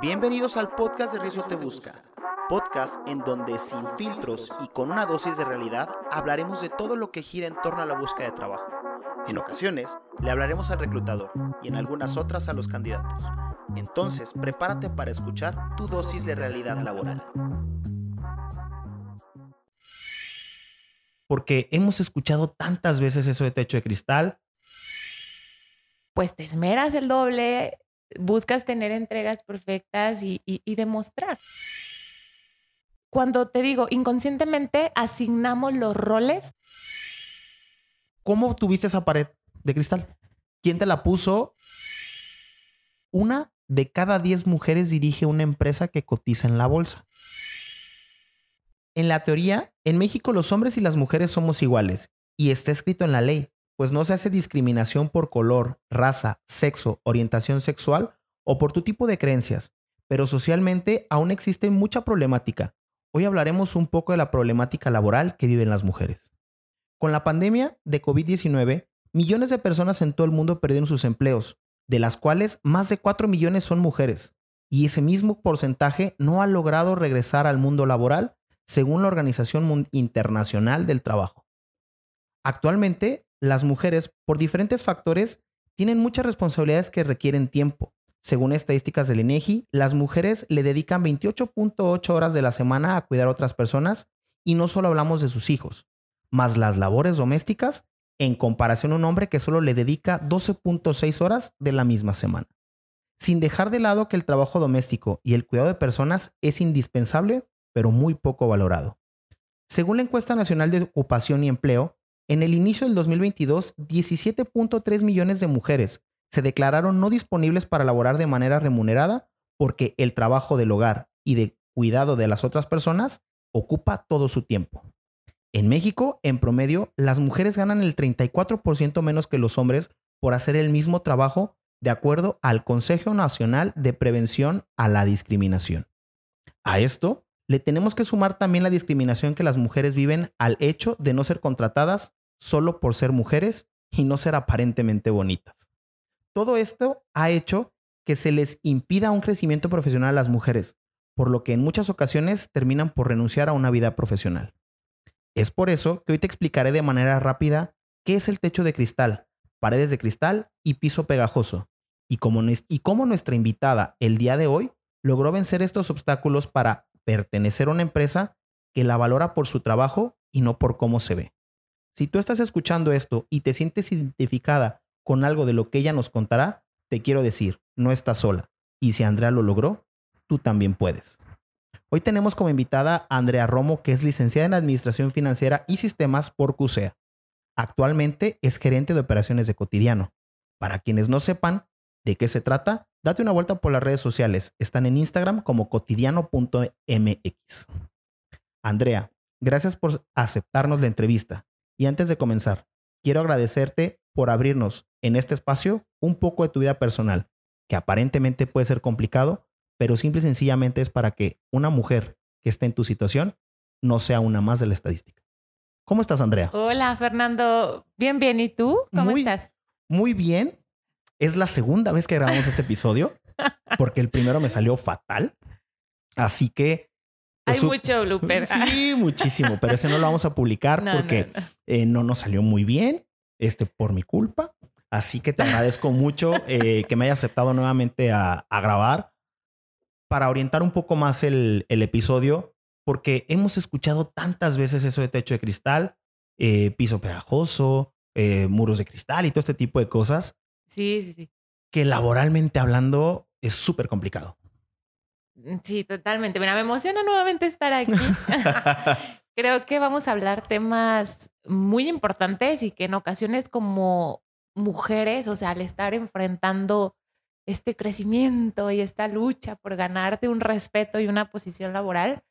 Bienvenidos al podcast de Riesgo Te Busca, podcast en donde sin filtros y con una dosis de realidad hablaremos de todo lo que gira en torno a la búsqueda de trabajo. En ocasiones le hablaremos al reclutador y en algunas otras a los candidatos. Entonces, prepárate para escuchar tu dosis de realidad laboral. Porque hemos escuchado tantas veces eso de techo de cristal. Pues te esmeras el doble, buscas tener entregas perfectas y, demostrar. Cuando te digo, inconscientemente asignamos los roles. ¿Cómo tuviste esa pared de cristal? ¿Quién te la puso? Una de cada diez mujeres dirige una empresa que cotiza en la bolsa. En la teoría, en México los hombres y las mujeres somos iguales y está escrito en la ley pues no se hace discriminación por color, raza, sexo, orientación sexual o por tu tipo de creencias, pero socialmente aún existe mucha problemática. Hoy hablaremos un poco de la problemática laboral que viven las mujeres. Con la pandemia de COVID-19, millones de personas en todo el mundo perdieron sus empleos, de las cuales más de 4 millones son mujeres, y ese mismo porcentaje no ha logrado regresar al mundo laboral, según la Organización Internacional del Trabajo. Actualmente, las mujeres, por diferentes factores, tienen muchas responsabilidades que requieren tiempo. Según estadísticas del INEGI, las mujeres le dedican 28.8 horas de la semana a cuidar a otras personas y no solo hablamos de sus hijos, más las labores domésticas en comparación a un hombre que solo le dedica 12.6 horas de la misma semana. Sin dejar de lado que el trabajo doméstico y el cuidado de personas es indispensable, pero muy poco valorado. Según la encuesta nacional de ocupación y empleo, en el inicio del 2022, 17.3 millones de mujeres se declararon no disponibles para laborar de manera remunerada porque el trabajo del hogar y de cuidado de las otras personas ocupa todo su tiempo. En México, en promedio, las mujeres ganan el 34% menos que los hombres por hacer el mismo trabajo de acuerdo al Consejo Nacional de Prevención a la Discriminación. A esto le tenemos que sumar también la discriminación que las mujeres viven al hecho de no ser contratadas solo por ser mujeres y no ser aparentemente bonitas. Todo esto ha hecho que se les impida un crecimiento profesional a las mujeres, por lo que en muchas ocasiones terminan por renunciar a una vida profesional. Es por eso que hoy te explicaré de manera rápida qué es el techo de cristal, paredes de cristal y piso pegajoso, y cómo, y cómo nuestra invitada el día de hoy logró vencer estos obstáculos para pertenecer a una empresa que la valora por su trabajo y no por cómo se ve. Si tú estás escuchando esto y te sientes identificada con algo de lo que ella nos contará, te quiero decir, no estás sola. Y si Andrea lo logró, tú también puedes. Hoy tenemos como invitada a Andrea Romo, que es licenciada en Administración Financiera y Sistemas por CUSEA. Actualmente es gerente de operaciones de cotidiano. Para quienes no sepan de qué se trata, date una vuelta por las redes sociales. Están en Instagram como cotidiano.mx. Andrea, gracias por aceptarnos la entrevista. Y antes de comenzar, quiero agradecerte por abrirnos en este espacio un poco de tu vida personal, que aparentemente puede ser complicado, pero simple y sencillamente es para que una mujer que esté en tu situación no sea una más de la estadística. ¿Cómo estás, Andrea? Hola, Fernando. Bien, bien. ¿Y tú? ¿Cómo estás? Muy bien. Es la segunda vez que grabamos este episodio, porque el primero me salió fatal. Así que hay mucho blooper. Sí, muchísimo, pero ese no lo vamos a publicar porque eh, no, nos salió muy bien, este, por mi culpa. Así que te agradezco mucho eh, que me hayas aceptado nuevamente a, grabar para orientar un poco más el, episodio, porque hemos escuchado tantas veces eso de techo de cristal, eh, piso pegajoso, muros de cristal y todo este tipo de cosas. Sí, sí, sí. Que laboralmente hablando es súper complicado. Mm, sí, totalmente. Mira, me emociona nuevamente estar aquí. Creo que vamos a hablar temas muy importantes y que en ocasiones como mujeres, o sea, al estar enfrentando este crecimiento y esta lucha por ganarte un respeto y una posición laboral,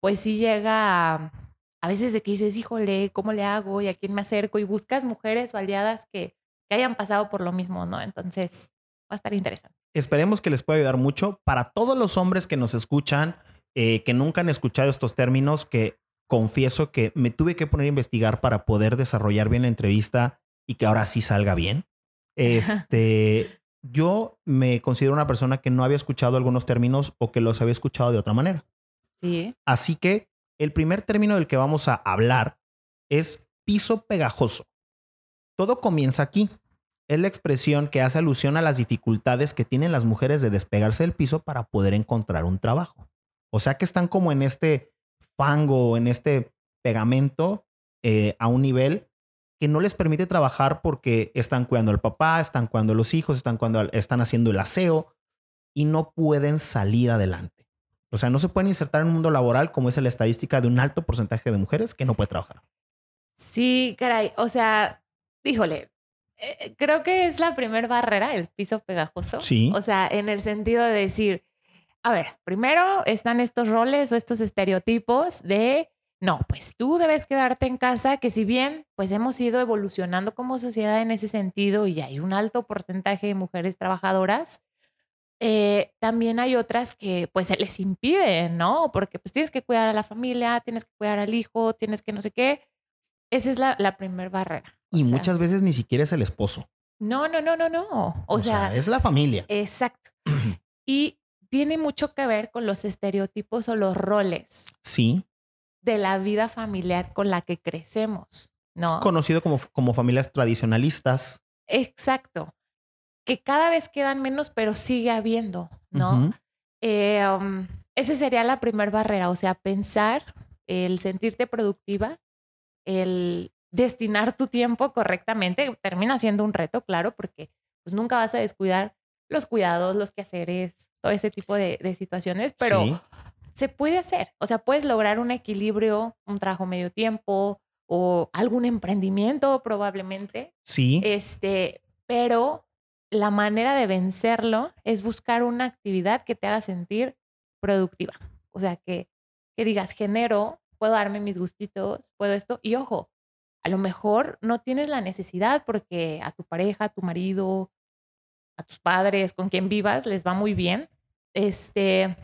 pues sí llega a, a veces de que dices, híjole, ¿cómo le hago? ¿Y a quién me acerco? Y buscas mujeres o aliadas que, que hayan pasado por lo mismo, ¿no? Entonces, va a estar interesante. Esperemos que les pueda ayudar mucho para todos los hombres que nos escuchan, eh, que nunca han escuchado estos términos, que confieso que me tuve que poner a investigar para poder desarrollar bien la entrevista y que ahora sí salga bien. Este, yo me considero una persona que no había escuchado algunos términos o que los había escuchado de otra manera. Sí. Así que el primer término del que vamos a hablar es piso pegajoso. Todo comienza aquí. Es la expresión que hace alusión a las dificultades que tienen las mujeres de despegarse del piso para poder encontrar un trabajo. O sea que están como en este fango, en este pegamento eh, a un nivel que no les permite trabajar porque están cuidando al papá, están cuidando a los hijos, están, cuando, están haciendo el aseo y no pueden salir adelante. O sea, no se pueden insertar en un mundo laboral como es la estadística de un alto porcentaje de mujeres que no puede trabajar. Sí, caray. O sea, híjole, eh, creo que es la primer barrera, el piso pegajoso. Sí. O sea, en el sentido de decir, a ver, primero están estos roles o estos estereotipos de no, pues tú debes quedarte en casa, que si bien pues hemos ido evolucionando como sociedad en ese sentido y hay un alto porcentaje de mujeres trabajadoras, eh, también hay otras que pues se les impide, ¿no? Porque pues tienes que cuidar a la familia, tienes que cuidar al hijo, tienes que no sé qué. Esa es la, la primera barrera. Y muchas veces ni siquiera es el esposo. No, no, no, no, no. O, sea, es la familia. Exacto. y tiene mucho que ver con los estereotipos o los roles. Sí de la vida familiar con la que crecemos, ¿no? Conocido como, como familias tradicionalistas. Exacto. Que cada vez quedan menos, pero sigue habiendo, ¿no? eh, um, esa sería la primera barrera, o sea, pensar, el sentirte productiva, el destinar tu tiempo correctamente, termina siendo un reto, claro, porque pues nunca vas a descuidar los cuidados, los quehaceres, todo ese tipo de, de situaciones, pero se puede hacer. O sea, puedes lograr un equilibrio, un trabajo medio tiempo o algún emprendimiento probablemente. Sí. Este, pero la manera de vencerlo es buscar una actividad que te haga sentir productiva. O sea, que, que digas, genero, puedo darme mis gustitos, puedo esto. Y ojo, a lo mejor no tienes la necesidad porque a tu pareja, a tu marido, a tus padres, con quien vivas, les va muy bien. Este,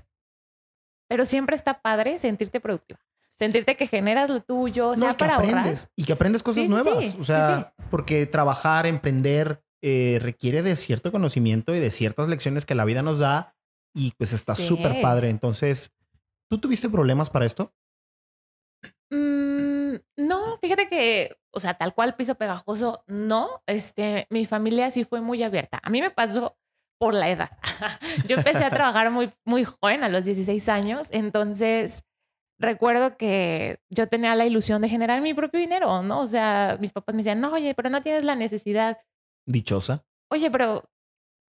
pero siempre está padre sentirte productiva. Sentirte que generas lo tuyo, o sea, para aprendes, Y que aprendes cosas nuevas. o sea, porque trabajar, emprender, eh, requiere de cierto conocimiento y de ciertas lecciones que la vida nos da. Y pues está súper padre. Entonces, ¿tú tuviste problemas para esto? Mm, no, fíjate que, o sea, tal cual piso pegajoso, no. Este, mi familia sí fue muy abierta. A mí me pasó por la edad. Yo empecé a trabajar muy, muy joven, a los 16 años, entonces recuerdo que yo tenía la ilusión de generar mi propio dinero, ¿no? O sea, mis papás me decían, no, oye, pero no tienes la necesidad. Dichosa. Oye, pero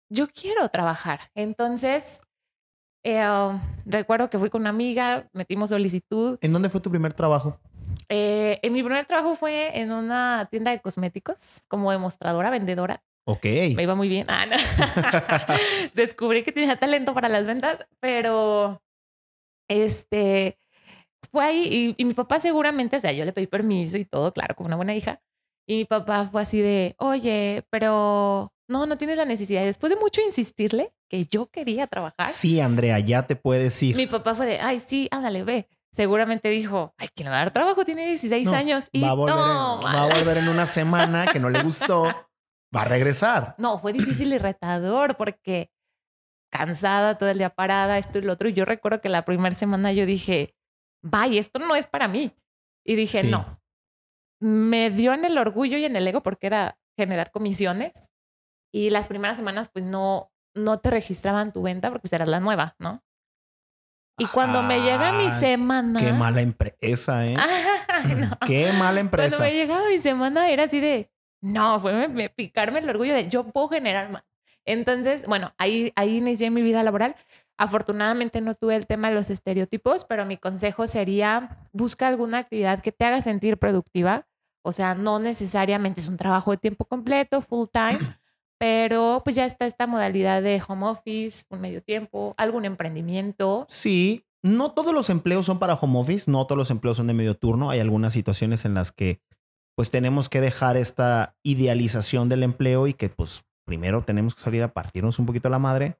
yo quiero trabajar. Entonces, eh, recuerdo que fui con una amiga, metimos solicitud. ¿En dónde fue tu primer trabajo? Eh, en mi primer trabajo fue en una tienda de cosméticos como demostradora, vendedora. Ok. Me iba muy bien. Ah, Descubrí que tenía talento para las ventas, pero este fue ahí y, mi papá seguramente, o sea, yo le pedí permiso y todo, claro, como una buena hija. Y mi papá fue así de, oye, pero no, no tienes la necesidad. Y después de mucho insistirle que yo quería trabajar. Sí, Andrea, ya te puedes ir. Mi papá fue de, ay, sí, ándale, ve. Seguramente dijo, ay, que no va a dar trabajo, tiene 16 años. Y va a, volver va a volver en una semana que no le gustó. va a regresar. No, fue difícil y retador porque cansada todo el día parada, esto y lo otro. Y yo recuerdo que la primera semana yo dije, vaya, esto no es para mí. Y dije, no. Me dio en el orgullo y en el ego porque era generar comisiones. Y las primeras semanas, pues no, no te registraban tu venta porque pues eras la nueva, ¿no? Y cuando me llega mi semana. Qué mala empresa, ¿eh? Qué mala empresa. Cuando me llegaba mi semana era así de, no, fue me, picarme el orgullo de yo puedo generar más. Entonces, bueno, ahí, ahí inicié mi vida laboral. Afortunadamente no tuve el tema de los estereotipos, pero mi consejo sería busca alguna actividad que te haga sentir productiva. O sea, no necesariamente es un trabajo de tiempo completo, full time, pero pues ya está esta modalidad de home office, un medio tiempo, algún emprendimiento. Sí, no todos los empleos son para home office, no todos los empleos son de medio turno. Hay algunas situaciones en las que pues tenemos que dejar esta idealización del empleo y que pues primero tenemos que salir a partirnos un poquito la madre,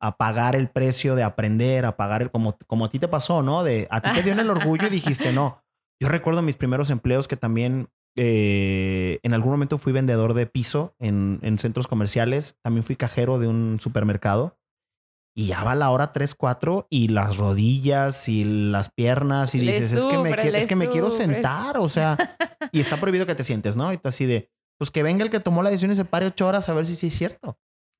a pagar el precio de aprender, a pagar el, como, como a ti te pasó, ¿no? De, a ti te dio en el orgullo y dijiste, no. Yo recuerdo mis primeros empleos que también eh, en algún momento fui vendedor de piso en, en centros comerciales. También fui cajero de un supermercado. Y ya va la hora 3, 4 y las rodillas y las piernas y Le dices, es, que me, qui- es que me quiero sentar, o sea, y está prohibido que te sientes, ¿no? Y tú así de, pues que venga el que tomó la decisión y se pare ocho horas a ver si sí es cierto.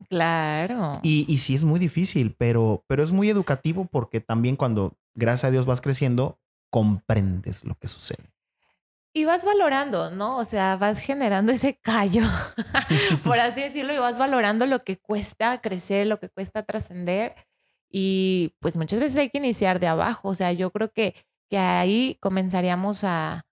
Claro. Y, y sí es muy difícil, pero, pero es muy educativo porque también cuando, gracias a Dios, vas creciendo, comprendes lo que sucede. Y vas valorando, ¿no? O sea, vas generando ese callo, por así decirlo, y vas valorando lo que cuesta crecer, lo que cuesta trascender. Y pues muchas veces hay que iniciar de abajo. O sea, yo creo que, que ahí comenzaríamos a,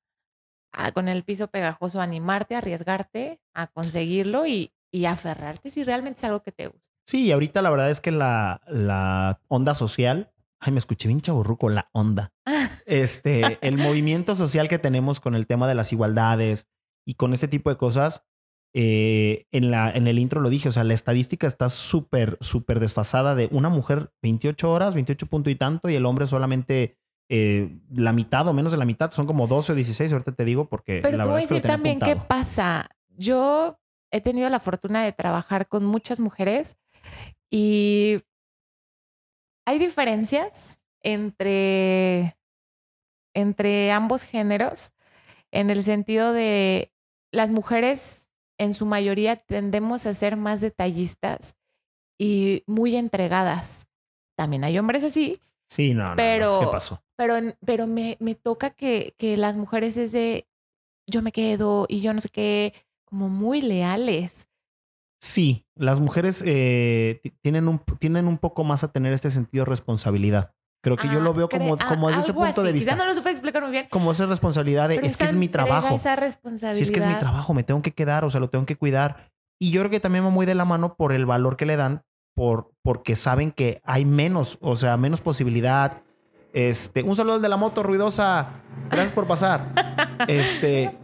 a, con el piso pegajoso, animarte, arriesgarte, a conseguirlo y, y aferrarte si realmente es algo que te gusta. Sí, y ahorita la verdad es que la, la onda social, ay, me escuché bien chaburruco, la onda. Este, el movimiento social que tenemos con el tema de las igualdades y con ese tipo de cosas, eh, en, la, en el intro lo dije, o sea, la estadística está súper, súper desfasada de una mujer 28 horas, 28 punto y tanto, y el hombre solamente eh, la mitad o menos de la mitad, son como 12 o 16, ahorita te digo, porque Pero la te voy a es que decir también qué apuntado. pasa. Yo he tenido la fortuna de trabajar con muchas mujeres y hay diferencias entre, entre ambos géneros en el sentido de las mujeres en su mayoría tendemos a ser más detallistas y muy entregadas. También hay hombres así, Sí, no, no, no, pero- pero, pero me, me toca que, que las mujeres es de yo me quedo y yo no sé qué, como muy leales. Sí, las mujeres eh, ti- tienen, un, tienden un poco más a tener este sentido de responsabilidad. Creo que yo Ah, lo veo como, ah, como desde ese punto de vista. Quizá no lo supe explicar muy bien. Como esa responsabilidad de, pero es que es mi trabajo. Esa Si responsabilidad. es que es mi trabajo, me tengo que quedar, o sea, lo tengo que cuidar. Y yo creo que también va muy de la mano por el valor que le dan, por, porque saben que hay menos, o sea, menos posibilidad. Este, un saludo al de la moto ruidosa. Gracias por pasar. Este,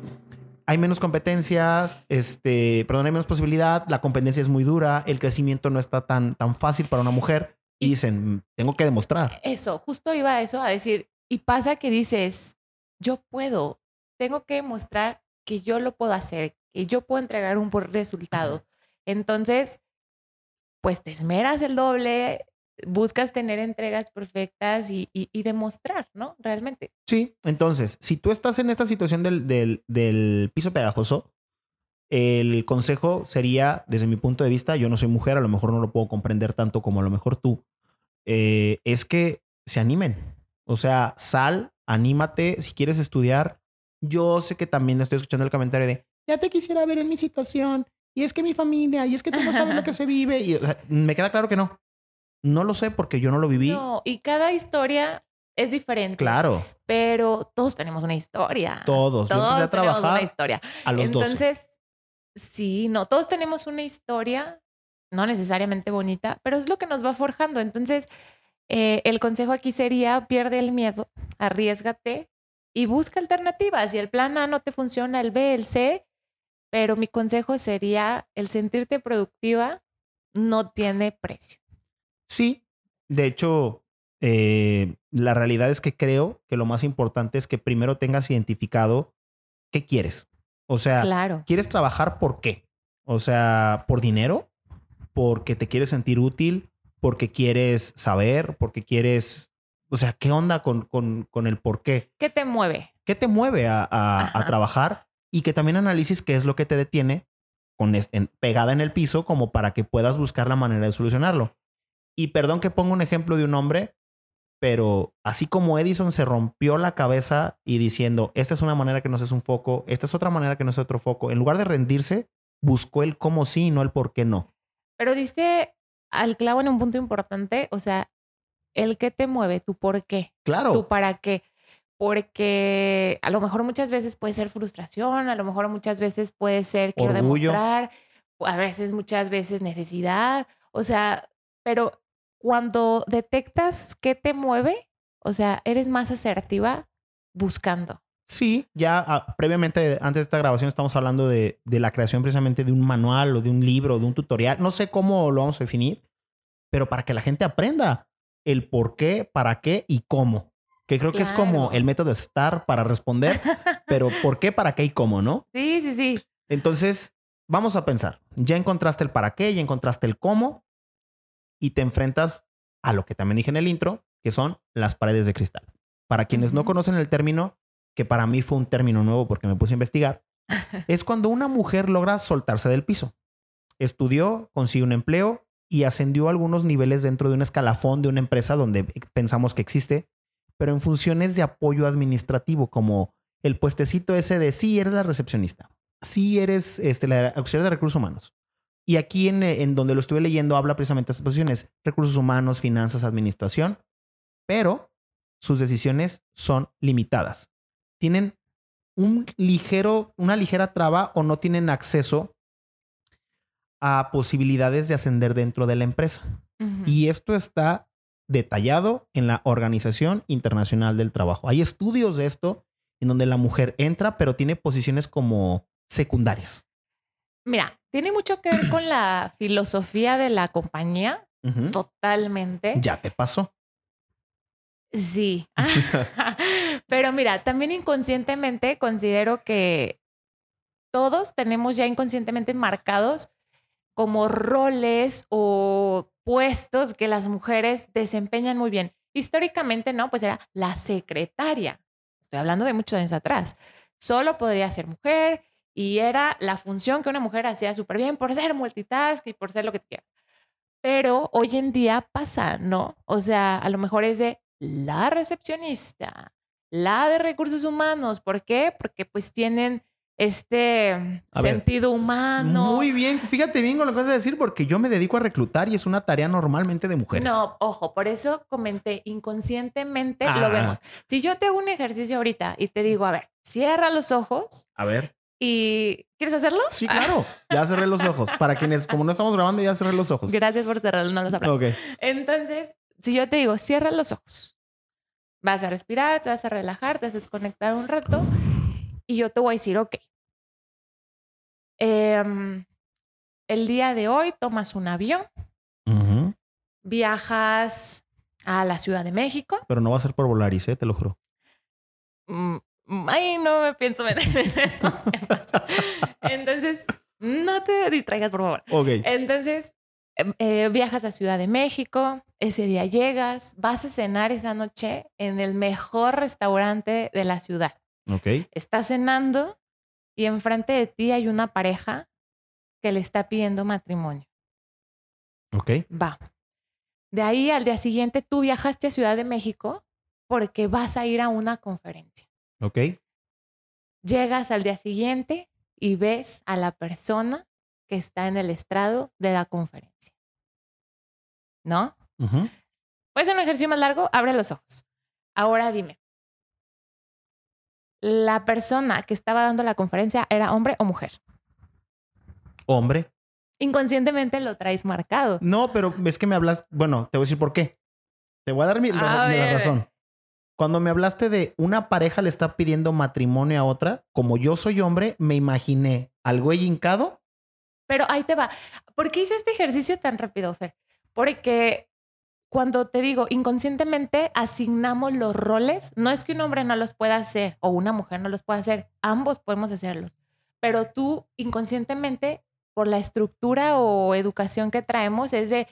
hay menos competencias, este, perdón, hay menos posibilidad, la competencia es muy dura, el crecimiento no está tan, tan fácil para una mujer. Y dicen, "Mm, tengo que demostrar. Eso, justo iba a eso, a decir, y pasa que dices, yo puedo, tengo que demostrar que yo lo puedo hacer, que yo puedo entregar un buen resultado. Entonces, pues te esmeras el doble, buscas tener entregas perfectas y, y- y demostrar, ¿no? Realmente. Sí, entonces, si tú estás en esta situación del, del, del piso pegajoso, el consejo sería, desde mi punto de vista, yo no soy mujer, a lo mejor no lo puedo comprender tanto como a lo mejor tú, eh, es que se animen. O sea, sal, anímate, si quieres estudiar. Yo sé que también estoy escuchando el comentario de, ya te quisiera ver en mi situación, y es que mi familia, y es que tú no sabes lo que se vive, y o sea, me queda claro que no. No lo sé porque yo no lo viví. No, y cada historia es diferente. Claro, Pero todos tenemos una historia. Todos. Yo empecé a Todos tenemos una historia. a los 12. Entonces, sí, no, todos tenemos una historia, no necesariamente bonita, pero es lo que nos va forjando. Entonces, eh, el consejo aquí sería, pierde el miedo, arriesgate y busca alternativas. Si el plan A no te funciona, el B, el C, pero mi consejo sería, el sentirte productiva no tiene precio. Sí, de hecho, eh, la realidad es que creo que lo más importante es que primero tengas identificado qué quieres. O sea, Claro. ¿quieres trabajar por qué? O sea, ¿por dinero? ¿Porque te quieres sentir útil? ¿Porque quieres saber? ¿Porque quieres... O sea, ¿qué onda con, con, con el por qué? ¿Qué te mueve? ¿Qué te mueve a, a- a trabajar? Y que también analices qué es lo que te detiene con es- en- pegada en el piso como para que puedas buscar la manera de solucionarlo. Y perdón que ponga un ejemplo de un hombre, pero así como Edison se rompió la cabeza y diciendo, esta es una manera que no es un foco, esta es otra manera que no es otro foco, en lugar de rendirse, buscó el cómo sí y no el por qué no. Pero diste al clavo en un punto importante, o sea, el qué te mueve, tu por qué, Claro, tu para qué. Porque a lo mejor muchas veces puede ser frustración, a lo mejor muchas veces puede ser quiero Orgullo. demostrar, a veces, muchas veces necesidad, o sea, pero cuando detectas qué te mueve, o sea, eres más asertiva buscando. Sí, ya ah, previamente, antes de esta grabación, estamos hablando de, de la creación precisamente de un manual o de un libro, o de un tutorial. No sé cómo lo vamos a definir, pero para que la gente aprenda el por qué, para qué y cómo. que creo que es como el método STAR para responder, pero ¿por qué, para qué y cómo, no? Sí, sí, sí. Entonces, vamos a pensar, ya encontraste el para qué, ya encontraste el cómo y te enfrentas a lo que también dije en el intro, que son las paredes de cristal. Para quienes no conocen el término, que para mí fue un término nuevo porque me puse a investigar, es cuando una mujer logra soltarse del piso. Estudió, consiguió un empleo y ascendió a algunos niveles dentro de un escalafón de una empresa donde pensamos que existe, pero en funciones de apoyo administrativo, como el puestecito ese de sí, eres la recepcionista, sí eres este, la auxiliar de recursos humanos. Y aquí en, en donde lo estuve leyendo habla precisamente de estas posiciones, recursos humanos, finanzas, administración, pero sus decisiones son limitadas. Tienen un ligero, una ligera traba o no tienen acceso a posibilidades de ascender dentro de la empresa. Y esto está detallado en la Organización Internacional del Trabajo. Hay estudios de esto en donde la mujer entra, pero tiene posiciones como secundarias. Mira, tiene mucho que ver con la filosofía de la compañía, totalmente. Ya te pasó. Sí. Pero mira, también inconscientemente considero que todos tenemos ya inconscientemente marcados como roles o puestos que las mujeres desempeñan muy bien. Históricamente, no, pues era la secretaria. Estoy hablando de muchos años atrás. Solo podría ser mujer y era la función que una mujer hacía súper bien por ser multitask y por ser lo que quieras. Pero hoy en día pasa, ¿no? O sea, a lo mejor es de la recepcionista, la de recursos humanos. ¿Por qué? Porque pues tienen este A ver, sentido humano. Muy bien. Fíjate bien con lo que vas a decir, porque yo me dedico a reclutar y es una tarea normalmente de mujeres. No, ojo, por eso comenté inconscientemente Ah. lo vemos. Si yo te hago un ejercicio ahorita y te digo, a ver, cierra los ojos A ver. Y ¿quieres hacerlo? Sí, claro. Ya cerré los ojos. Para quienes, como no estamos grabando, ya cerré los ojos. Gracias por cerrarlo, no los aplausos. Ok. Entonces, si yo te digo, cierra los ojos, vas a respirar, te vas a relajar, te vas a desconectar un rato y yo te voy a decir, ok, em, el día de hoy tomas un avión, viajas a la Ciudad de México. Pero no va a ser por Volaris, ¿eh? te lo juro. Mm, Ay, no me pienso meter en esos temas. Entonces, no te distraigas, por favor. Ok. Entonces, em, eh, viajas a Ciudad de México, ese día llegas, vas a cenar esa noche en el mejor restaurante de la ciudad. Ok. Estás cenando y enfrente de ti hay una pareja que le está pidiendo matrimonio. Ok. Va. De ahí al día siguiente tú viajaste a Ciudad de México porque vas a ir a una conferencia. Ok. Llegas al día siguiente y ves a la persona que está en el estrado de la conferencia. ¿No? Ujú. Puede ser un ejercicio más largo, abre los ojos. Ahora dime, ¿la persona que estaba dando la conferencia era hombre o mujer? Hombre. Inconscientemente lo traes marcado. No, pero es que me hablas. Bueno, te voy a decir por qué. Te voy a dar mi, A la- razón. Cuando me hablaste de una pareja le está pidiendo matrimonio a otra, como yo soy hombre, me imaginé al güey hincado. Pero ahí te va. ¿Por qué hice este ejercicio tan rápido, Fer? Porque cuando te digo, inconscientemente asignamos los roles. No es que un hombre no los pueda hacer o una mujer no los pueda hacer. Ambos podemos hacerlos. Pero tú inconscientemente, por la estructura o educación que traemos, es de,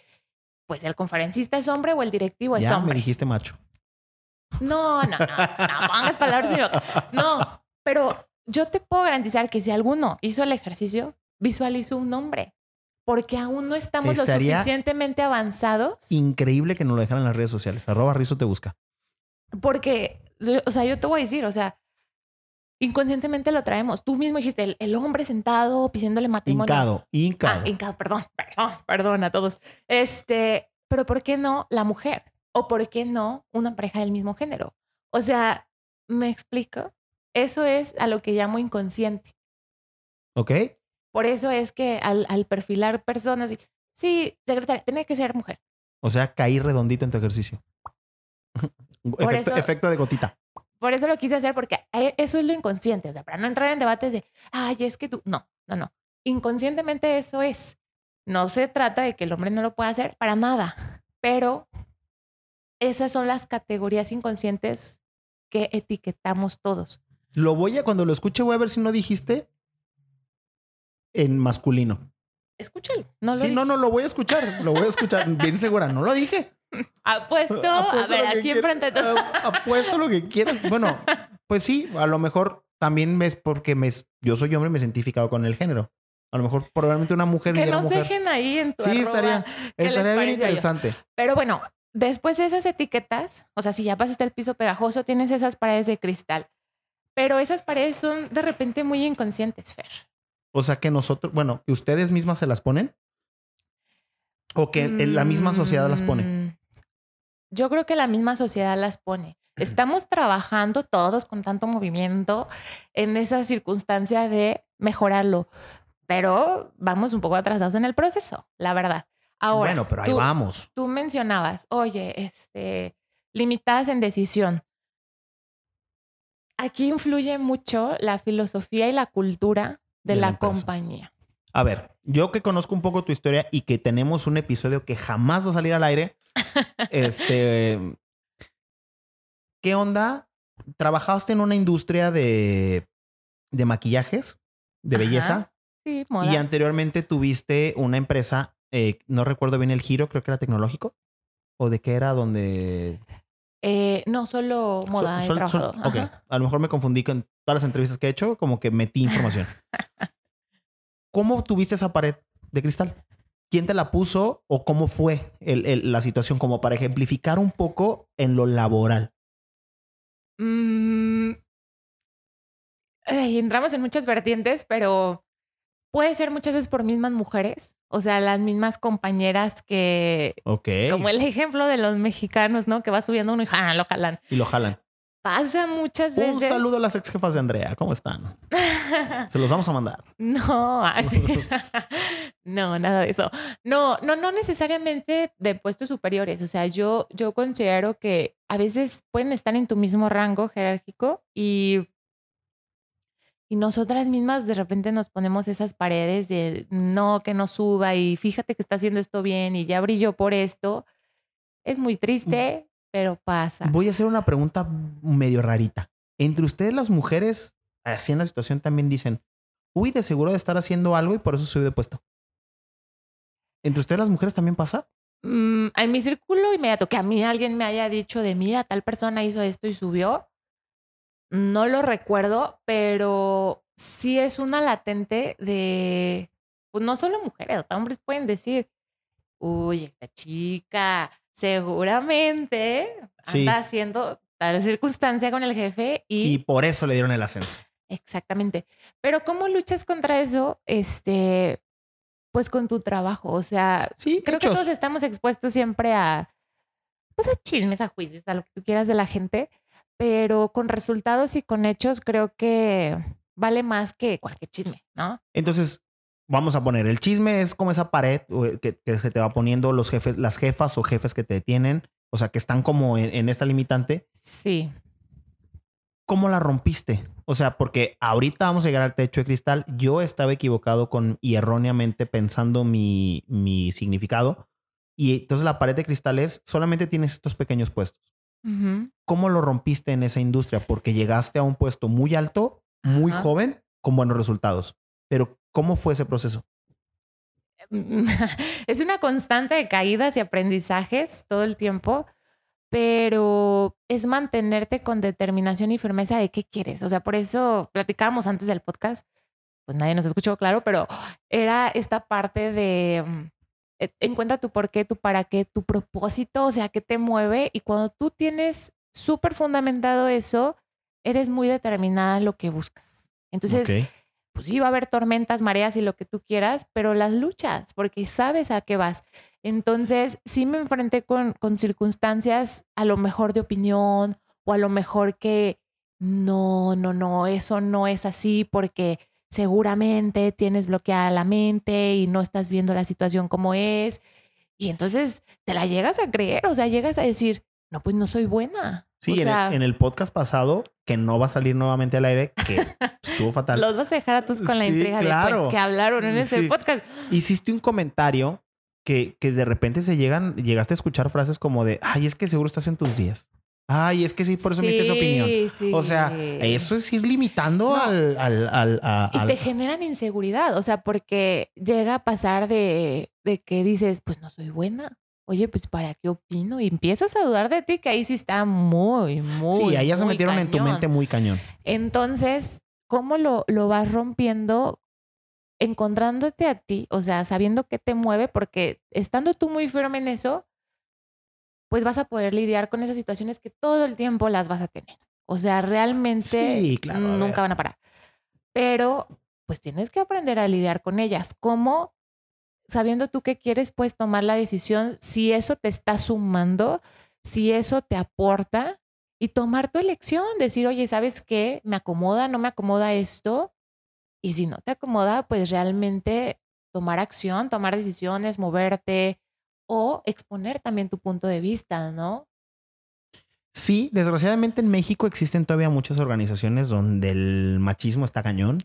pues el conferencista es hombre o el directivo es ya me hombre. dijiste macho. No, no, no, no pongas palabras. sino- No, pero yo te puedo garantizar que si alguno hizo el ejercicio, visualizó un hombre. Porque aún no estamos Estaría lo suficientemente avanzados. Increíble que nos lo dejaran en las redes sociales. Arroba Rizo te busca. Porque, o sea, yo te voy a decir, o sea, inconscientemente lo traemos. Tú mismo dijiste, el, el hombre sentado pidiéndole matrimonio. Hincado, hincado. Ah, hincado, perdón, perdón, perdón a todos. Este, pero ¿por qué no la mujer? ¿O por qué no una pareja del mismo género? O sea, ¿me explico? Eso es a lo que llamo inconsciente. ¿Ok? Por eso es que al, al perfilar personas, y, sí, secretaria, tiene que ser mujer. O sea, caí redondito en tu ejercicio. efecto, eso- efecto de gotita. Por eso lo quise hacer, porque eh, eso es lo inconsciente. O sea, para no entrar en debates de, ay, es que tú. No, no, no. Inconscientemente eso es. No se trata de que el hombre no lo pueda hacer para nada. Pero esas son las categorías inconscientes qué etiquetamos todos. Lo voy a, cuando lo escuche, voy a ver si no dijiste en masculino. Escúchalo. No lo sí, no, dije. no, lo voy a escuchar. Lo voy a escuchar. Bien segura. No lo dije. Apuesto, a ver, que aquí enfrente de Apuesto lo que quieras. Bueno, pues sí, a lo mejor también es porque me, yo soy hombre y me he identificado con el género. A lo mejor probablemente una mujer Que nos mujer. dejen ahí en tu Sí, arroba. estaría, estaría bien interesante. Pero bueno, después de esas etiquetas, o sea, si ya pasaste el piso pegajoso, tienes esas paredes de cristal. Pero esas paredes son de repente muy inconscientes, Fer. O sea que nosotros, bueno, que ustedes mismas se las ponen. O que la misma sociedad las pone. Mm, Yo creo que la misma sociedad las pone. Estamos trabajando todos con tanto movimiento en esa circunstancia de mejorarlo, pero vamos un poco atrasados en el proceso, la verdad. Ahora, bueno, pero ahí tú- vamos. tú mencionabas, oye, este, limitadas en decisión. Aquí influye mucho la filosofía y la cultura de, De la compañía. A ver, yo que conozco un poco tu historia y que tenemos un episodio que jamás va a salir al aire, este, ¿qué onda? ¿Trabajaste en una industria de, de maquillajes, de Ajá. belleza? Sí, moda. Y anteriormente tuviste una empresa, eh, no recuerdo bien el giro, creo que era tecnológico. ¿O de qué era donde... Eh, no, solo moda sol- sol- ok. Ajá. A lo mejor me confundí con todas las entrevistas que he hecho, como que metí información. ¿Cómo tuviste esa pared de cristal? ¿Quién te la puso o cómo fue el- el- la situación? Como para ejemplificar un poco en lo laboral. Mm, ay, entramos en muchas vertientes, pero puede ser muchas veces por mismas mujeres, o sea, las mismas compañeras que, Ok. como el ejemplo de los mexicanos, ¿no? Que va subiendo uno y ¡ja! lo jalan. Y lo jalan. Pasa muchas veces. Un saludo a las ex jefas de Andrea. ¿Cómo están? Se los vamos a mandar. No, así. no, nada de eso. No, no, no necesariamente de puestos superiores. O sea, yo, yo considero que a veces pueden estar en tu mismo rango jerárquico y, y nosotras mismas de repente nos ponemos esas paredes de no, que no suba y fíjate que está haciendo esto bien y ya brilló por esto. Es muy triste, pero pasa. Voy a hacer una pregunta medio rarita. Entre ustedes las mujeres, así en la situación también dicen, uy, de seguro de estar haciendo algo y por eso subí de puesto. ¿Entre ustedes las mujeres también pasa? Mm, en mi círculo inmediato, que a mí alguien me haya dicho de mira, tal persona hizo esto y subió, no lo recuerdo, pero sí es una latente de, pues no solo mujeres, hombres pueden decir, uy, esta chica seguramente Sí. anda haciendo tal circunstancia con el jefe y, Y por eso le dieron el ascenso. Exactamente. Pero ¿cómo luchas contra eso? Este, pues con tu trabajo. O sea, Sí, creo que todos estamos expuestos siempre a, pues a chismes, a juicios, a lo que tú quieras de la gente, pero con resultados y con hechos creo que vale más que cualquier chisme, ¿no? Entonces, vamos a poner, el chisme es como esa pared eh, que, que se te va poniendo los jefes, las jefas o jefes que te detienen, o sea, que están como en, en esta limitante. Sí. ¿Cómo la rompiste? O sea, porque ahorita vamos a llegar al techo de cristal. Yo estaba equivocado con y erróneamente pensando mi, mi significado. Y entonces la pared de cristal es solamente tienes estos pequeños puestos. ¿Cómo lo rompiste en esa industria? Porque llegaste a un puesto muy alto, muy Ajá. joven, con buenos resultados. Pero ¿cómo fue ese proceso? es una constante de caídas y aprendizajes todo el tiempo, pero es mantenerte con determinación y firmeza de qué quieres. O sea, por eso platicábamos antes del podcast, pues nadie nos escuchó, claro, pero era esta parte de mm, encuentra tu por qué, tu para qué, tu propósito, o sea, qué te mueve. Y cuando tú tienes súper fundamentado eso, eres muy determinada en lo que buscas. Entonces, pues sí va a haber tormentas, mareas y lo que tú quieras, pero las luchas porque sabes a qué vas. Entonces, sí me enfrenté con, con circunstancias a lo mejor de opinión o a lo mejor que no, no, no, eso no es así porque seguramente tienes bloqueada la mente y no estás viendo la situación como es. Y entonces te la llegas a creer, o sea, llegas a decir, no, pues no soy buena. Sí, o en, el- sea, en el, podcast pasado, que no va a salir nuevamente al aire, que estuvo fatal. los vas a dejar a todos con la Sí, intriga de pues, que hablaron en ese Sí. podcast. Hiciste un comentario que, que de repente se llegan, llegaste a escuchar frases como de, ay, es que seguro estás en tus días. Ay, es que sí, por eso me diste esa opinión. Sí, O sea, sí. eso es ir limitando No. al, al, al, a- Y al- te generan inseguridad, o sea, porque llega a pasar de, de que dices, pues no soy buena. Oye, pues ¿para qué opino? Y empiezas a dudar de ti, que ahí sí está muy, muy. Sí, ahí ya se metieron en tu mente muy cañón. Entonces, ¿cómo lo, lo vas rompiendo? Encontrándote a ti, o sea, sabiendo qué te mueve, porque estando tú muy firme en eso, pues vas a poder lidiar con esas situaciones que todo el tiempo las vas a tener. O sea, realmente Sí, claro, a nunca van a parar. Pero, pues tienes que aprender a lidiar con ellas. ¿Cómo? Sabiendo tú qué quieres, puedes tomar la decisión si eso te está sumando, si eso te aporta y tomar tu elección, decir, oye, ¿sabes qué? ¿Me acomoda? ¿No me acomoda esto? Y si no te acomoda, pues realmente tomar acción, tomar decisiones, moverte o exponer también tu punto de vista, ¿no? Sí, desgraciadamente en México existen todavía muchas organizaciones donde el machismo está cañón.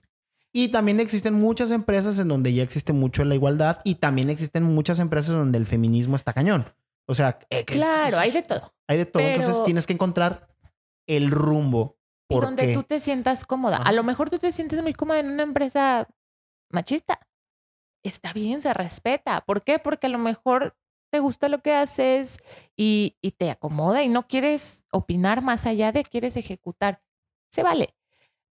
Y también existen muchas empresas en donde ya existe mucho la igualdad y también existen muchas empresas donde el feminismo está cañón. O sea, eh, que es- Claro, hay de todo. Hay de todo. Entonces tienes que encontrar el rumbo. Y donde tú te sientas cómoda. Ajá. A lo mejor tú te sientes muy cómoda en una empresa machista. Está bien, se respeta. ¿Por qué? Porque a lo mejor te gusta lo que haces y, y te acomoda y no quieres opinar más allá de quieres ejecutar. Se vale.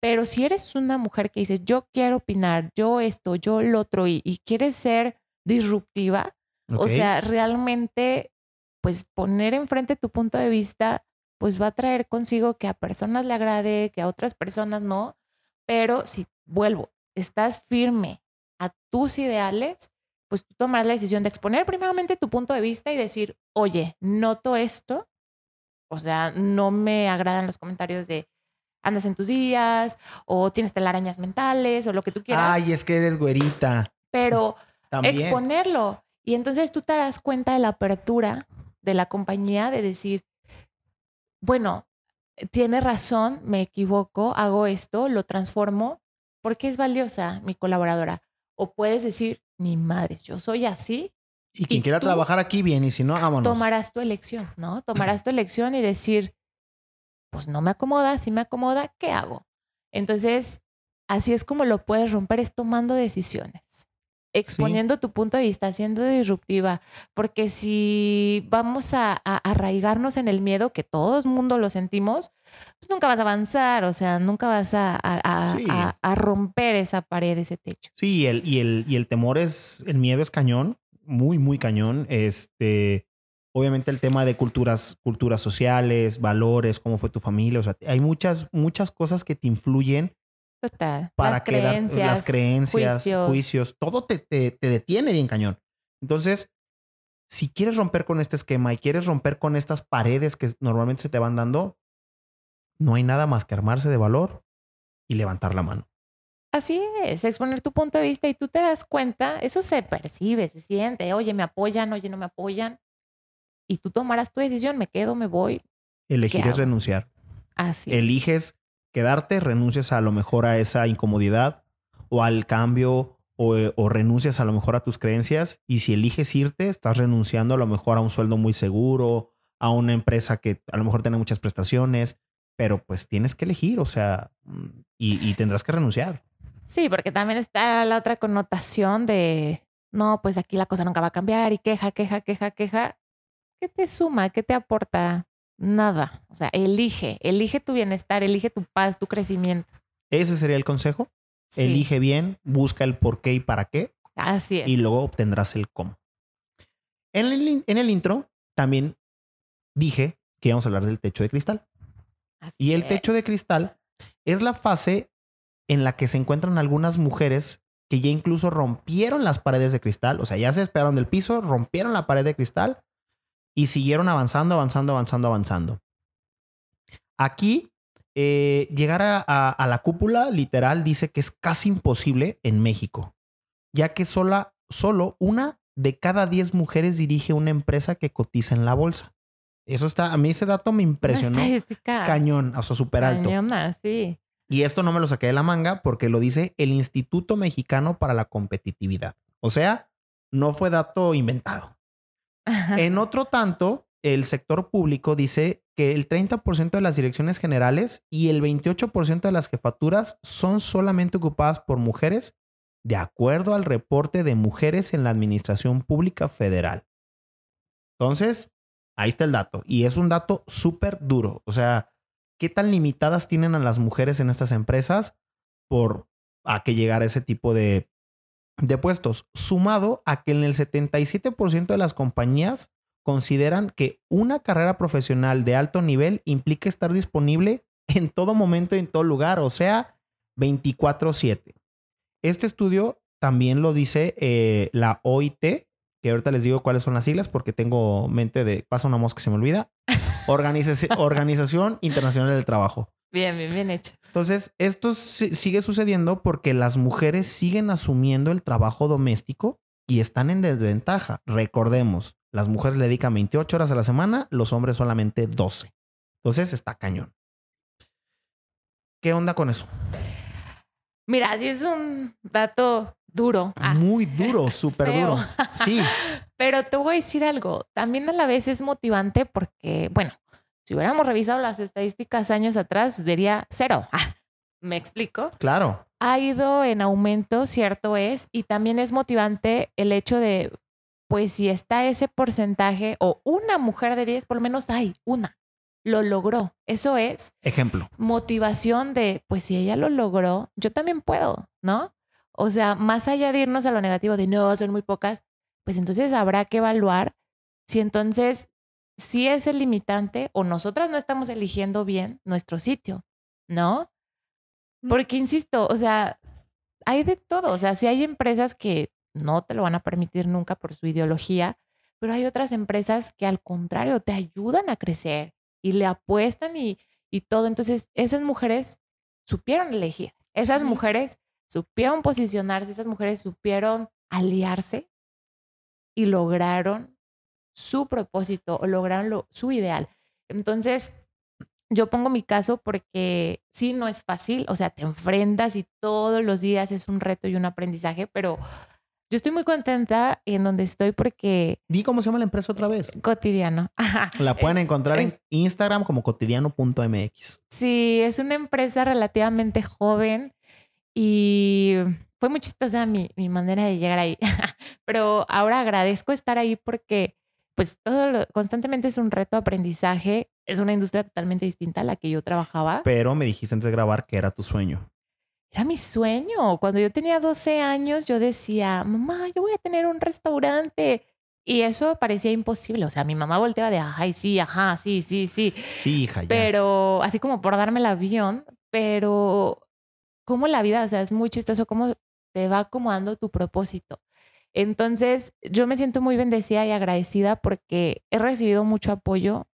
Pero si eres una mujer que dices, yo quiero opinar, yo esto, yo lo otro, y, y quieres ser disruptiva, o sea, realmente, pues poner enfrente tu punto de vista, pues va a traer consigo que a personas le agrade, que a otras personas no. Pero si vuelvo, estás firme a tus ideales, pues tú tomarás la decisión de exponer primeramente tu punto de vista y decir, oye, noto esto. O sea, no me agradan los comentarios de andas en tus días o tienes telarañas mentales o lo que tú quieras. Ay, es que eres güerita. pero También. exponerlo. Y entonces tú te darás cuenta de la apertura de la compañía de decir, bueno, tiene razón, me equivoco, hago esto, lo transformo, porque es valiosa mi colaboradora. O puedes decir, ni madres, yo soy así, Y quien y quiera trabajar aquí, bien. Y si no, vámonos. tomarás tu elección, ¿no? Tomarás tu elección y decir, pues no me acomoda, si me acomoda, ¿qué hago? Entonces, así es como lo puedes romper, es tomando decisiones, exponiendo tu punto de vista, siendo disruptiva, porque si vamos a, a arraigarnos en el miedo, que todo el mundo lo sentimos, pues nunca vas a avanzar, o sea, nunca vas Sí. a- a romper esa pared, ese techo. Sí, y el, y el, y el temor es, el miedo es cañón, muy, muy cañón. Este, obviamente el tema de culturas, culturas sociales, valores, cómo fue tu familia, o sea, hay muchas, muchas cosas que te influyen Para las quedar, creencias, las creencias, juicios. juicios, todo te, te, te detiene bien cañón. Entonces, si quieres romper con este esquema y quieres romper con estas paredes que normalmente se te van dando, no hay nada más que armarse de valor y levantar la mano. Así es, exponer tu punto de vista y tú te das cuenta, eso se percibe, se siente, oye, me apoyan, oye, no me apoyan. Y tú tomarás tu decisión, me quedo, me voy. Elegir es renunciar. Así. es. eliges quedarte, renuncias a lo mejor a esa incomodidad o al cambio o, o renuncias a lo mejor a tus creencias y si eliges irte, estás renunciando a lo mejor a un sueldo muy seguro, a una empresa que a lo mejor tiene muchas prestaciones, pero pues tienes que elegir, o sea, y, y tendrás que renunciar. Sí, porque también está la otra connotación de, no, pues aquí la cosa nunca va a cambiar y queja, queja, queja, queja. ¿Qué te suma? ¿Qué te aporta? Nada. O sea, elige, elige tu bienestar, elige tu paz, tu crecimiento. Ese sería el consejo. Sí, Elige bien, busca el por qué y para qué Así es. y luego obtendrás el cómo. En el, in- en el intro también dije que íbamos a hablar del techo de cristal. Así Y el es. techo de cristal es la fase en la que se encuentran algunas mujeres que ya incluso rompieron las paredes de cristal, o sea, ya se despegaron del piso, rompieron la pared de cristal y siguieron avanzando, avanzando, avanzando, avanzando. Aquí, eh, llegar a, a- a la cúpula literal dice que es casi imposible en México, ya que sola, solo una de cada 10 mujeres dirige una empresa que cotiza en la bolsa. Eso está, a mí ese dato me impresionó cañón, o sea, súper alto. cañona, sí. Y esto no me lo saqué de la manga porque lo dice el Instituto Mexicano para la Competitividad. O sea, no fue dato inventado. En otro tanto, el sector público dice que el 30% de las direcciones generales y el 28% de las jefaturas son solamente ocupadas por mujeres, de acuerdo al reporte de mujeres en la Administración Pública Federal. Entonces, ahí está el dato. Y es un dato súper duro. O sea, ¿qué tan limitadas tienen a las mujeres en estas empresas por a que llegar a ese tipo de, de puestos? Sumado a que en el 77% de las compañías consideran que una carrera profesional de alto nivel implica estar disponible en todo momento y en todo lugar, o sea, 24/7. Este estudio también lo dice eh, la OIT, que ahorita les digo cuáles son las siglas porque tengo mente de, pasa una mosca que se me olvida, Organización Internacional del Trabajo. Bien, bien, bien hecho. Entonces, esto sigue sucediendo porque las mujeres siguen asumiendo el trabajo doméstico y están en desventaja. Recordemos, las mujeres le dedican 28 horas a la semana, los hombres solamente 12. Entonces está cañón. ¿Qué onda con eso? Mira, sí es un dato duro. Ah. Muy duro, súper duro. Sí. Pero te voy a decir algo. También a la vez es motivante porque, bueno, si hubiéramos revisado las estadísticas años atrás, diría cero. Ah, ¿Me explico? Claro. Ha ido en aumento, cierto es, y también es motivante el hecho de, pues si está ese porcentaje o una mujer de 10, por lo menos hay una, lo logró. Eso es. Ejemplo. Motivación de, pues si ella lo logró, yo también puedo, ¿no? O sea, más allá de irnos a lo negativo de no, son muy pocas, pues entonces habrá que evaluar si entonces si es el limitante o nosotras no estamos eligiendo bien nuestro sitio, ¿no? Mm. Porque, insisto, o sea, hay de todo. O sea, si hay empresas que no te lo van a permitir nunca por su ideología, pero hay otras empresas que al contrario te ayudan a crecer y le apuestan y, y todo. Entonces, esas mujeres supieron elegir, esas mujeres supieron posicionarse, esas mujeres supieron aliarse y lograron su propósito o lograron su ideal. Entonces, yo pongo mi caso porque sí, no es fácil, o sea, te enfrentas y todos los días es un reto y un aprendizaje, pero yo estoy muy contenta en donde estoy porque... Vi cómo se llama la empresa otra vez. Cotidiano. La pueden encontrar en Instagram como cotidiano.mx. Sí, es una empresa relativamente joven y fue muy chistosa mi, mi manera de llegar ahí. Pero ahora agradezco estar ahí porque pues todo constantemente es un reto de aprendizaje. Es una industria totalmente distinta a la que yo trabajaba. Pero me dijiste antes de grabar que era tu sueño. Era mi sueño. Cuando yo tenía 12 años, yo decía, mamá, yo voy a tener un restaurante. Y eso parecía imposible. O sea, mi mamá volteaba de, ay, sí, ajá, sí, sí, sí. Sí, hija, ya. Pero así como por darme el avión, pero como la vida, o sea, es muy chistoso cómo te va acomodando tu propósito. Entonces, yo me siento muy bendecida y agradecida porque he recibido mucho apoyo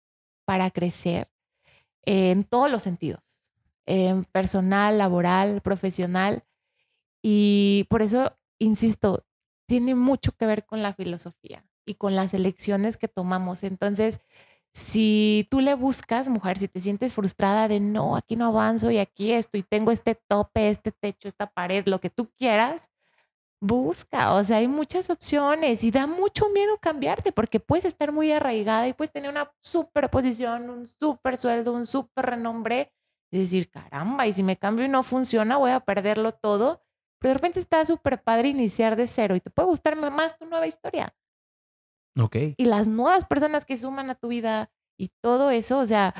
para crecer en todos los sentidos, en personal, laboral, profesional. Y por eso, insisto, tiene mucho que ver con la filosofía y con las elecciones que tomamos. Entonces, si tú le buscas, mujer, si te sientes frustrada de no, aquí no avanzo y aquí esto y tengo este tope, este techo, esta pared, lo que tú quieras, busca, o sea, hay muchas opciones y da mucho miedo cambiarte porque puedes estar muy arraigada y puedes tener una super posición, un super sueldo, un super renombre y decir, caramba, y si me cambio y no funciona, voy a perderlo todo. Pero de repente está súper padre iniciar de cero y te puede gustar más tu nueva historia. Ok. Y las nuevas personas que suman a tu vida y todo eso, o sea,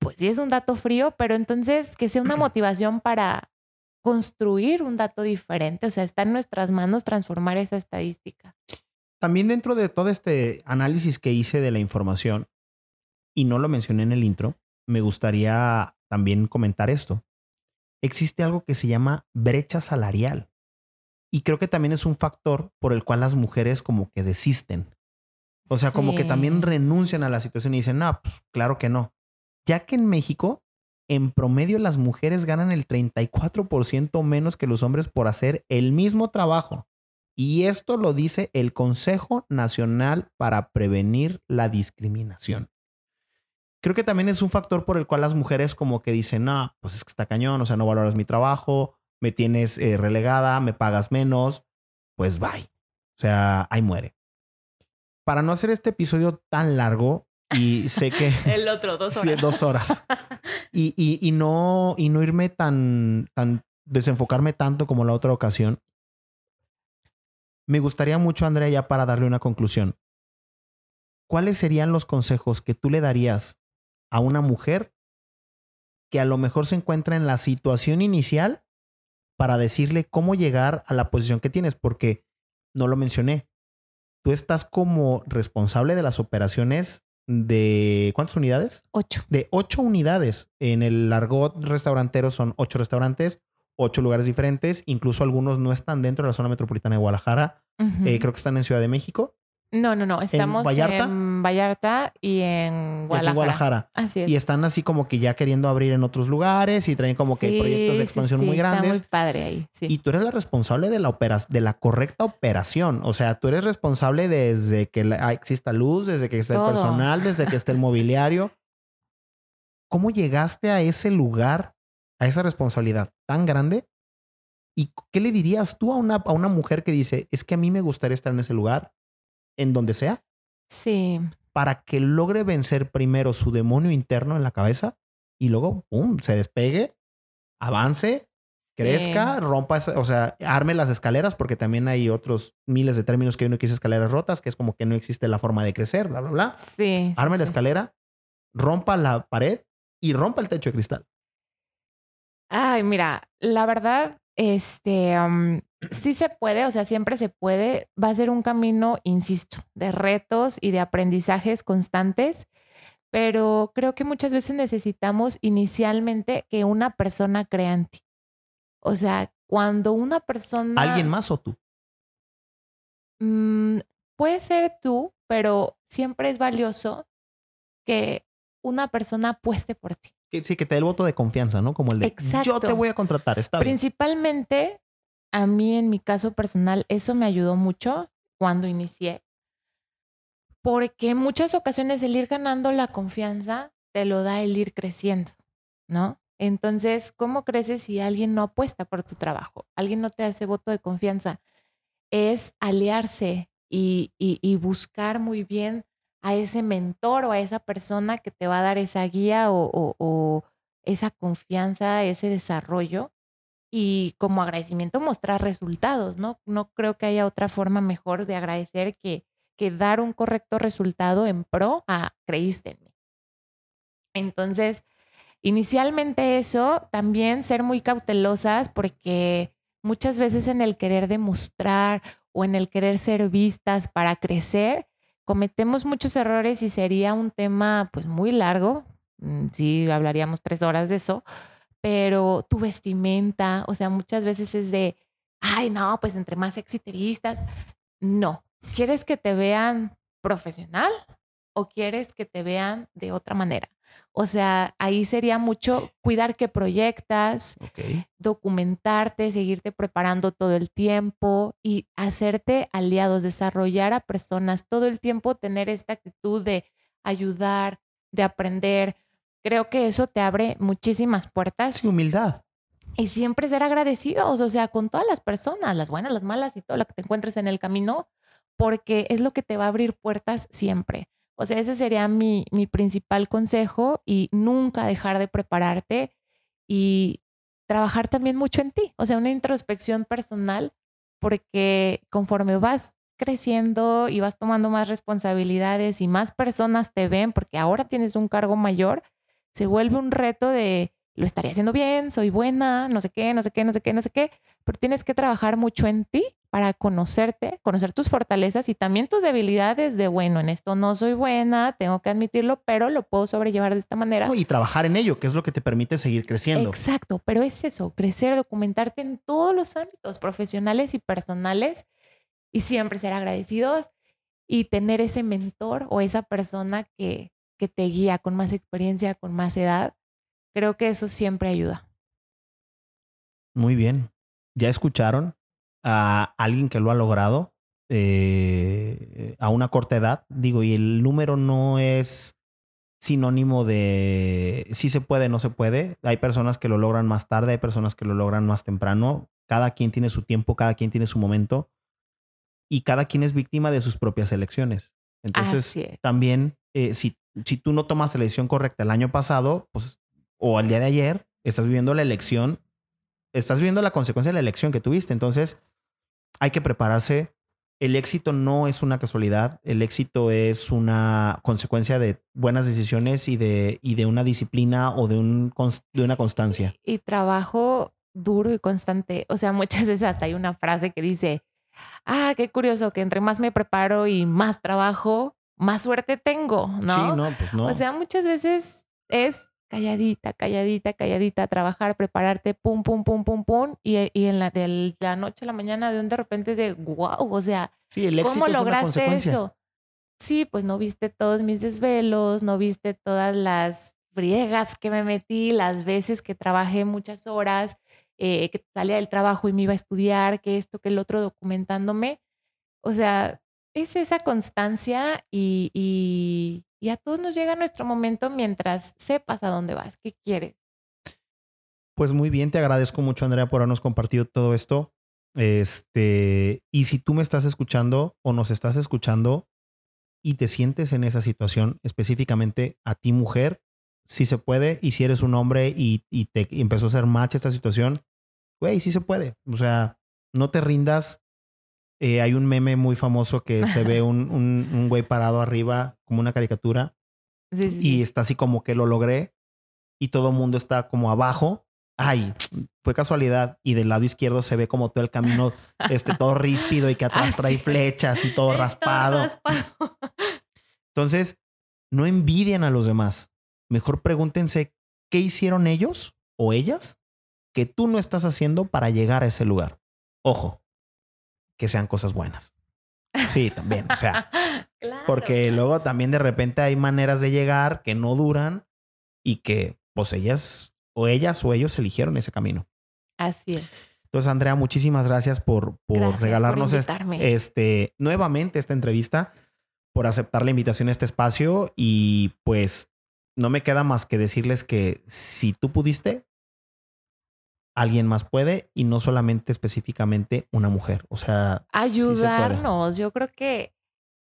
pues sí es un dato frío, pero entonces que sea una motivación para construir un dato diferente. O sea, está en nuestras manos transformar esa estadística. También dentro de todo este análisis que hice de la información, y no lo mencioné en el intro, me gustaría también comentar esto. Existe algo que se llama brecha salarial. Y creo que también es un factor por el cual las mujeres como que desisten. O sea, como que también renuncian a la situación y dicen, no, pues claro que no. Ya que en México en promedio las mujeres ganan el 34% menos que los hombres por hacer el mismo trabajo. Y esto lo dice el Consejo Nacional para Prevenir la Discriminación. Creo que también es un factor por el cual las mujeres como que dicen, no, pues es que está cañón, o sea, no valoras mi trabajo, me tienes eh, relegada, me pagas menos, pues bye. O sea, ahí muere. Para no hacer este episodio tan largo, Y sé que... El otro, dos horas. Sí, dos horas. Y, y, y, no, y no irme tan, tan, desenfocarme tanto como la otra ocasión. Me gustaría mucho, Andrea, ya para darle una conclusión. ¿Cuáles serían los consejos que tú le darías a una mujer que a lo mejor se encuentra en la situación inicial para decirle cómo llegar a la posición que tienes? Porque no lo mencioné. Tú estás como responsable de las operaciones de ¿cuántas unidades? Ocho. De ocho unidades. En el argot restaurantero son ocho restaurantes, ocho lugares diferentes. Incluso algunos no están dentro de la zona metropolitana de Guadalajara. eh, creo que están en Ciudad de México. No, no, no. Estamos en Vallarta, en Vallarta y en Guadalajara. Y aquí en Guadalajara. Así es. Y están así como que ya queriendo abrir en otros lugares y traen como que Sí, proyectos de expansión sí, muy Está grandes. muy padre ahí. Y tú eres la responsable de la opera de la correcta operación. O sea, tú eres responsable desde que la- ah, exista luz, desde que esté el personal, desde que esté el mobiliario. ¿Cómo llegaste a ese lugar, a esa responsabilidad tan grande? ¿Y qué le dirías tú a una, a una mujer que dice, es que a mí me gustaría estar en ese lugar, en donde sea, sí. para que logre vencer primero su demonio interno en la cabeza y luego, ¡pum!, se despegue, avance, crezca, rompa, esa- o sea, arme las escaleras, porque también hay otros miles de términos que uno quiere escaleras rotas, que es como que no existe la forma de crecer, bla, bla, bla. Sí. Arme la sí. escalera, rompa la pared y rompa el techo de cristal. Ay, mira, la verdad, este, sí se puede, o sea, siempre se puede. Va a ser un camino, insisto, de retos y de aprendizajes constantes, pero creo que muchas veces necesitamos inicialmente que una persona crea en ti. O sea, cuando una persona... ¿Alguien más o tú? Mm, puede ser tú, pero siempre es valioso que una persona apueste por ti. Sí, que te dé el voto de confianza, ¿no? Como el de, yo te Exacto. voy a contratar, está bien. Principalmente, a mí en mi caso personal, eso me ayudó mucho cuando inicié, porque en muchas ocasiones el ir ganando la confianza te lo da el ir creciendo, ¿no? Entonces, ¿cómo creces si alguien no apuesta por tu trabajo? Alguien no te hace voto de confianza. Es aliarse y, y- buscar muy bien a ese mentor o a esa persona que te va a dar esa guía o, o- o esa confianza, ese desarrollo y como agradecimiento mostrar resultados, ¿no? No creo que haya otra forma mejor de agradecer que, que dar un correcto resultado en pro a creíste en mí. Entonces, inicialmente eso, también ser muy cautelosas porque muchas veces en el querer demostrar o en el querer ser vistas para crecer, cometemos muchos errores y sería un tema pues muy largo. Mm, Sí, hablaríamos tres horas de eso, pero tu vestimenta, o sea, muchas veces es de, ay, no, pues entre más sexy te vistas. No, ¿quieres que te vean profesional o quieres que te vean de otra manera? O sea, ahí sería mucho cuidar qué proyectas, documentarte, seguirte preparando todo el tiempo y hacerte aliados, desarrollar a personas todo el tiempo, tener esta actitud de ayudar, de aprender. Creo que eso te abre muchísimas puertas Sí, humildad. y siempre ser agradecidos, o sea, con todas las personas, las buenas, las malas y todo lo que te encuentres en el camino, porque es lo que te va a abrir puertas siempre. O sea, ese sería mi, mi principal consejo y nunca dejar de prepararte y trabajar también mucho en ti, o sea, una introspección personal, porque conforme vas creciendo y vas tomando más responsabilidades y más personas te ven, porque ahora tienes un cargo mayor, se vuelve un reto de lo estaría haciendo bien, soy buena, no sé qué, no sé qué, no sé qué, no sé qué, pero tienes que trabajar mucho en ti para conocerte, conocer tus fortalezas y también tus debilidades de, bueno, en esto no soy buena, tengo que admitirlo, pero lo puedo sobrellevar de esta manera. No, y trabajar en ello, que es lo que te permite seguir creciendo. Exacto, pero es eso, crecer, documentarte en todos los ámbitos profesionales y personales y siempre ser agradecidos y tener ese mentor o esa persona que, que te guía con más experiencia, con más edad. Creo que eso siempre ayuda. Muy bien. Ya escucharon a alguien que lo ha logrado eh, a una corta edad. Digo, y el número no es sinónimo de si se puede, no se puede. Hay personas que lo logran más tarde, hay personas que lo logran más temprano. Cada quien tiene su tiempo, cada quien tiene su momento y cada quien es víctima de sus propias elecciones. Entonces, también, eh, si, si tú no tomas la decisión correcta el año pasado, pues, o al día de ayer, estás viviendo la elección, estás viviendo la consecuencia de la elección que tuviste. Entonces, hay que prepararse. El éxito no es una casualidad, el éxito es una consecuencia de buenas decisiones y de, y de una disciplina o de, un, de una constancia. Y trabajo duro y constante. O sea, muchas veces hasta hay una frase que dice, ah, qué curioso, que entre más me preparo y más trabajo, más suerte tengo, ¿no? Sí, no, pues no. O sea, muchas veces es calladita, calladita, calladita, trabajar, prepararte, pum, pum, pum, pum, pum, y, y en la, de la noche a la mañana de un de repente es de, wow, o sea, ¿cómo lograste eso? Sí, pues no viste todos mis desvelos, no viste todas las friegas que me metí, las veces que trabajé muchas horas, eh, que salía del trabajo y me iba a estudiar, que esto, que el otro, documentándome. O sea, es esa constancia y, y, a todos nos llega nuestro momento mientras sepas a dónde vas, qué quieres. Pues muy bien, te agradezco mucho, Andrea, por habernos compartido todo esto. Este, y si tú me estás escuchando o nos estás escuchando y te sientes en esa situación, específicamente a ti, mujer, si se puede. Y si eres un hombre y, y te empezó a hacer match esta situación, güey, sí se puede. O sea, no te rindas. Eh, hay un meme muy famoso que se ve un, un, güey parado arriba como una caricatura y está así como que lo logré y todo el mundo está como abajo. Ay, fue casualidad. Y del lado izquierdo se ve como todo el camino, este, todo ríspido y que atrás trae flechas y todo raspado. Entonces, no envidian a los demás. Mejor pregúntense qué hicieron ellos o ellas que tú no estás haciendo para llegar a ese lugar. Ojo, que sean cosas buenas. Sí, también, o sea, porque luego también de repente hay maneras de llegar que no duran y que pues ellas o ellas o ellos eligieron ese camino. Así es. Entonces, Andrea, muchísimas gracias por, por regalarnos este, nuevamente esta entrevista, por aceptar la invitación a este espacio y pues no me queda más que decirles que si tú pudiste, alguien más puede y no solamente específicamente una mujer. O sea, ayudarnos. Yo creo que,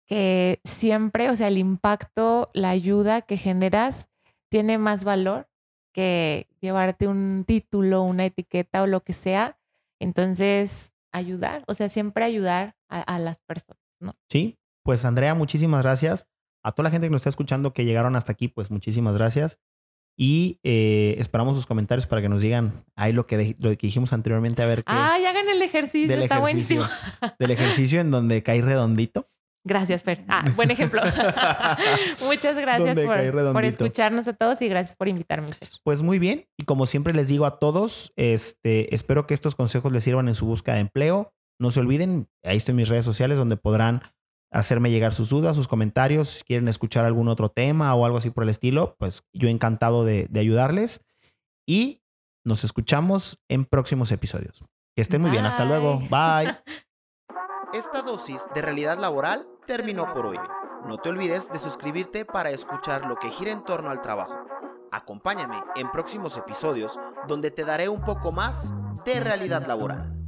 que siempre, o sea, el impacto, la ayuda que generas tiene más valor que llevarte un título, una etiqueta o lo que sea. Entonces, ayudar, o sea, siempre ayudar a, a las personas, ¿no? Sí, pues Andrea, muchísimas gracias. A toda la gente que nos está escuchando que llegaron hasta aquí, pues muchísimas gracias. Y eh, esperamos sus comentarios para que nos digan ahí lo que, lo que dijimos anteriormente, a ver qué. Ay, hagan el ejercicio, está buenísimo. Del ejercicio en donde cae redondito. Gracias, Fer. Ah, buen ejemplo. Muchas gracias por, por, escucharnos a todos y gracias por invitarme, Fer. Pues muy bien. Y como siempre les digo a todos, este, espero que estos consejos les sirvan en su búsqueda de empleo. No se olviden, ahí estoy en mis redes sociales donde podrán hacerme llegar sus dudas, sus comentarios, si quieren escuchar algún otro tema o algo así por el estilo, pues yo encantado de, ayudarles. Y nos escuchamos en próximos episodios. Que estén muy bien, hasta luego. Bye. Esta dosis de realidad laboral terminó por hoy. No te olvides de suscribirte para escuchar lo que gira en torno al trabajo. Acompáñame en próximos episodios donde te daré un poco más de realidad laboral.